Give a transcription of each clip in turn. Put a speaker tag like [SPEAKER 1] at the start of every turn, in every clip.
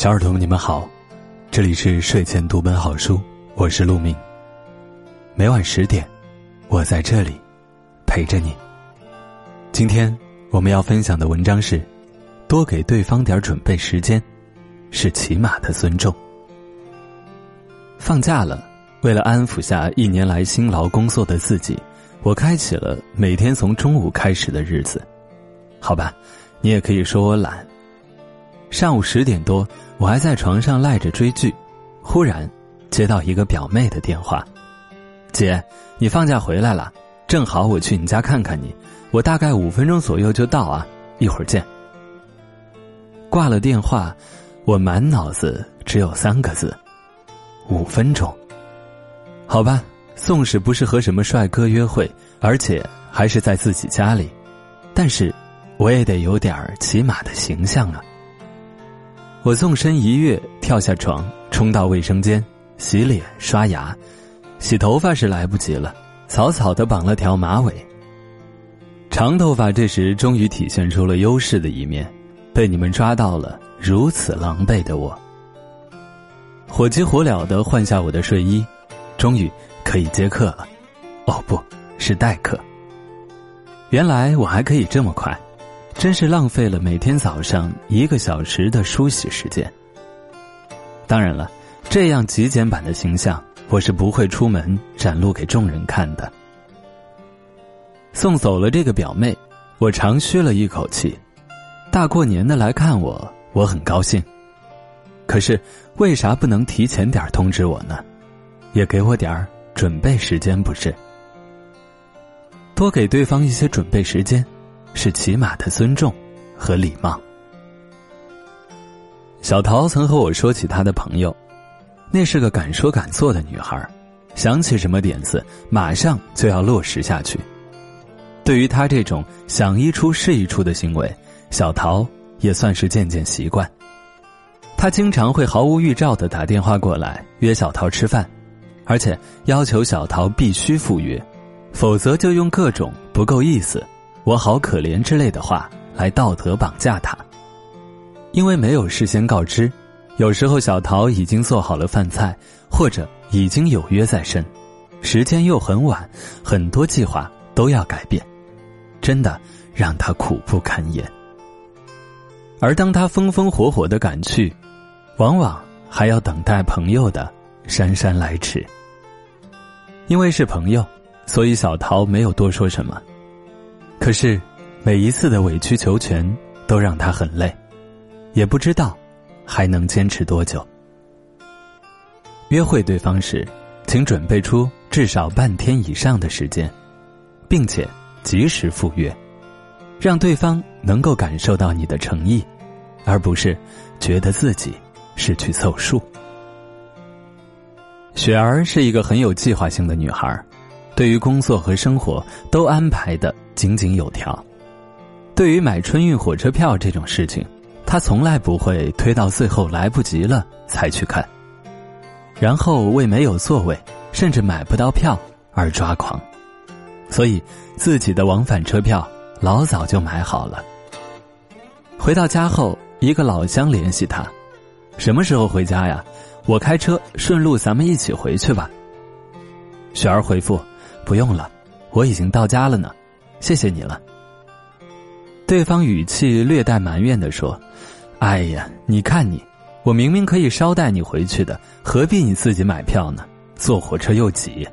[SPEAKER 1] 小耳朵们，你们好，这里是睡前读本好书，我是陆明。每晚十点，我在这里陪着你。今天我们要分享的文章是：多给对方点准备时间，是起码的尊重。放假了，为了安抚下一年来辛劳工作的自己，我开启了每天从中午开始的日子。好吧，你也可以说我懒。上午十点多，我还在床上赖着追剧，忽然接到一个表妹的电话：“姐，你放假回来了，正好我去你家看看你，我大概五分钟左右就到啊，一会儿见。”挂了电话，我满脑子只有三个字：“五分钟。”好吧，纵使不是和什么帅哥约会，而且还是在自己家里，但是我也得有点起码的形象啊。我纵身一跃，跳下床，冲到卫生间，洗脸、刷牙，洗头发是来不及了，草草的绑了条马尾。长头发这时终于体现出了优势的一面，被你们抓到了如此狼狈的我。火急火燎的换下我的睡衣，终于可以接客了。哦，不是代课。原来我还可以这么快。真是浪费了每天早上一个小时的梳洗时间。当然了，这样极简版的形象，我是不会出门展露给众人看的。送走了这个表妹，我长吁了一口气。大过年的来看我，我很高兴。可是，为啥不能提前点通知我呢？也给我点准备时间，不是？多给对方一些准备时间。是起码的尊重和礼貌。小桃曾和我说起她的朋友，那是个敢说敢做的女孩，想起什么点子，马上就要落实下去。对于她这种想一出是一出的行为，小桃也算是渐渐习惯。他经常会毫无预兆的打电话过来约小桃吃饭，而且要求小桃必须赴约，否则就用各种不够意思。我好可怜之类的话来道德绑架他，因为没有事先告知，有时候小桃已经做好了饭菜，或者已经有约在身，时间又很晚，很多计划都要改变，真的让他苦不堪言。而当他风风火火的赶去，往往还要等待朋友的姗姗来迟。因为是朋友，所以小桃没有多说什么。可是，每一次的委曲求全都让他很累，也不知道还能坚持多久。约会对方时，请准备出至少半天以上的时间，并且及时赴约，让对方能够感受到你的诚意，而不是觉得自己是去凑数。雪儿是一个很有计划性的女孩，对于工作和生活都安排的。井井有条。对于买春运火车票这种事情，他从来不会推到最后来不及了才去看，然后为没有座位甚至买不到票而抓狂。所以自己的往返车票老早就买好了。回到家后，一个老乡联系他：“什么时候回家呀？我开车顺路，咱们一起回去吧。”雪儿回复：“不用了，我已经到家了呢。”谢谢你了。对方语气略带埋怨的说：“哎呀，你看你，我明明可以捎带你回去的，何必你自己买票呢？坐火车又挤。”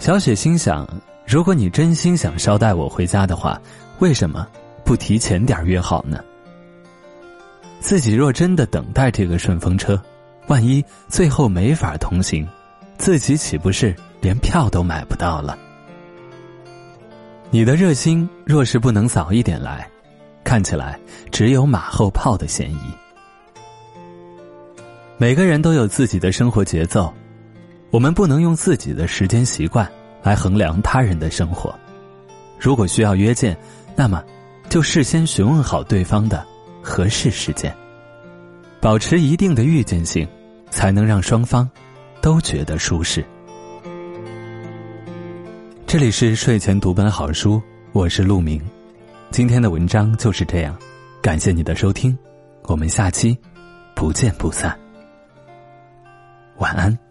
[SPEAKER 1] 小雪心想：如果你真心想捎带我回家的话，为什么不提前点约好呢？自己若真的等待这个顺风车，万一最后没法同行，自己岂不是连票都买不到了？你的热心若是不能早一点来，看起来只有马后炮的嫌疑。每个人都有自己的生活节奏，我们不能用自己的时间习惯来衡量他人的生活。如果需要约见，那么就事先询问好对方的合适时间，保持一定的预见性，才能让双方都觉得舒适。这里是睡前读本好书，我是陆明。今天的文章就是这样，感谢你的收听，我们下期不见不散。晚安。